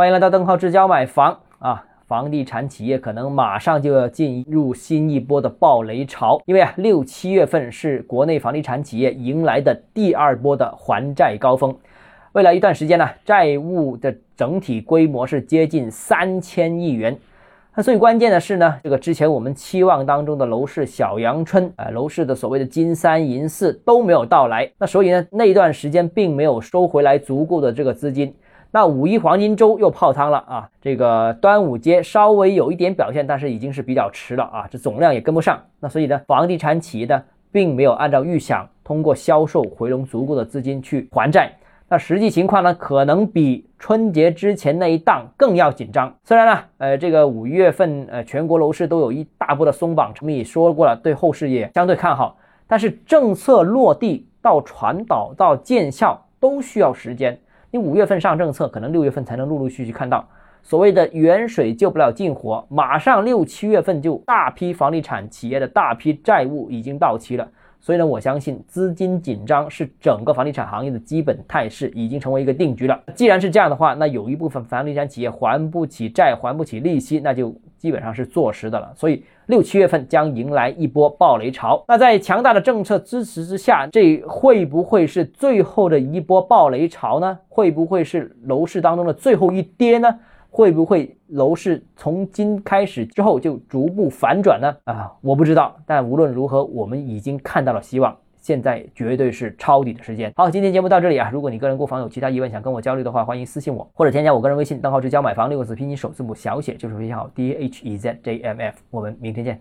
欢迎来到邓浩之交买房啊！房地产企业可能马上就要进入新一波的暴雷潮，因为啊，六七月份是国内房地产企业迎来的第二波的还债高峰。未来一段时间呢，债务的整体规模是接近三千亿元。那最关键的是呢，这个之前我们期望当中的楼市小阳春啊，楼市的所谓的金三银四都没有到来。那所以呢，那一段时间并没有收回来足够的这个资金。那五一黄金周又泡汤了啊！这个端午节稍微有一点表现，但是已经是比较迟了啊，这总量也跟不上。那所以呢，房地产企业呢，并没有按照预想通过销售回笼足够的资金去还债。那实际情况呢，可能比春节之前那一档更要紧张。虽然呢，呃，这个五月份呃全国楼市都有一大波的松绑，我们也说过了，对后市也相对看好。但是政策落地到传导到见效都需要时间。你五月份上政策，可能六月份才能陆陆续续看到所谓的远水救不了近火，马上六七月份就大批房地产企业的大批债务已经到期了。所以呢，我相信资金紧张是整个房地产行业的基本态势，已经成为一个定局了。既然是这样的话，那有一部分房地产企业还不起债、还不起利息，那就基本上是坐实的了。所以六七月份将迎来一波暴雷潮。那在强大的政策支持之下，这会不会是最后的一波暴雷潮呢？会不会是楼市当中的最后一跌呢？会不会楼市从今开始之后就逐步反转呢？啊，我不知道。但无论如何，我们已经看到了希望。现在绝对是抄底的时间。好，今天节目到这里啊。如果你个人购房有其他疑问，想跟我交流的话，欢迎私信我或者添加我个人微信：账号是交买房六个字拼音首字母小写就是微信号。D H E Z J M F。我们明天见。